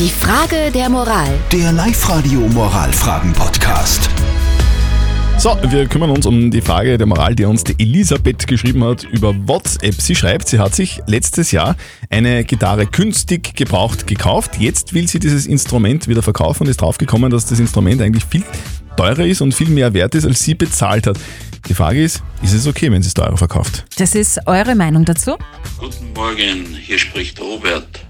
Die Frage der Moral. Der Live-Radio Moralfragen-Podcast. So, wir kümmern uns um die Frage der Moral, die uns die Elisabeth geschrieben hat über WhatsApp. Sie schreibt, sie hat sich letztes Jahr eine Gitarre günstig gebraucht gekauft. Jetzt will sie dieses Instrument wieder verkaufen und ist draufgekommen, dass das Instrument eigentlich viel teurer ist und viel mehr wert ist, als sie bezahlt hat. Die Frage ist, ist es okay, wenn sie es teurer verkauft? Das ist eure Meinung dazu? Guten Morgen, hier spricht Robert.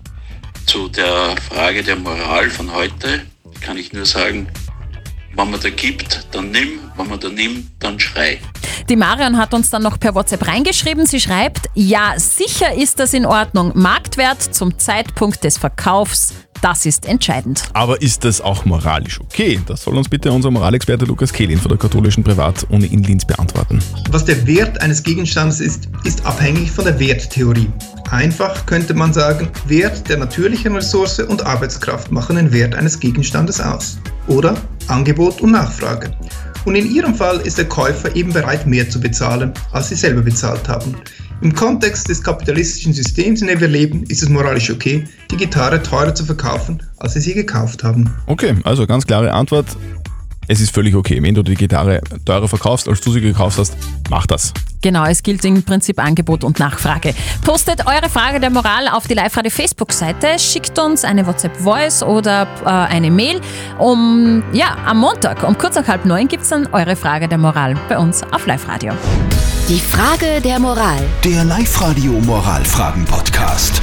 Zu der Frage der Moral von heute kann ich nur sagen, wenn man da gibt, dann nimm, wenn man da nimmt, dann schrei. Die Marion hat uns dann noch per WhatsApp reingeschrieben. Sie schreibt, ja, sicher ist das in Ordnung. Marktwert zum Zeitpunkt des Verkaufs, das ist entscheidend. Aber ist das auch moralisch okay? Das soll uns bitte unser Moralexperte Lukas Kehlin von der katholischen Privatuni in Linz beantworten. Was der Wert eines Gegenstandes ist, ist abhängig von der Werttheorie. Einfach könnte man sagen, Wert der natürlichen Ressource und Arbeitskraft machen den Wert eines Gegenstandes aus. Oder Angebot und Nachfrage. Und in ihrem Fall ist der Käufer eben bereit, mehr zu bezahlen, als sie selber bezahlt haben. Im Kontext des kapitalistischen Systems, in dem wir leben, ist es moralisch okay, die Gitarre teurer zu verkaufen, als sie sie gekauft haben. Okay, also ganz klare Antwort. Es ist völlig okay. Wenn du die Gitarre teurer verkaufst, als du sie gekauft hast, mach das. Genau, es gilt im Prinzip Angebot und Nachfrage. Postet eure Frage der Moral auf die Live-Radio Facebook-Seite, schickt uns eine WhatsApp-Voice oder äh, eine Mail. Um, ja, am Montag um kurz nach halb neun gibt es dann eure Frage der Moral bei uns auf Live-Radio. Die Frage der Moral. Der Live-Radio Moralfragen-Podcast.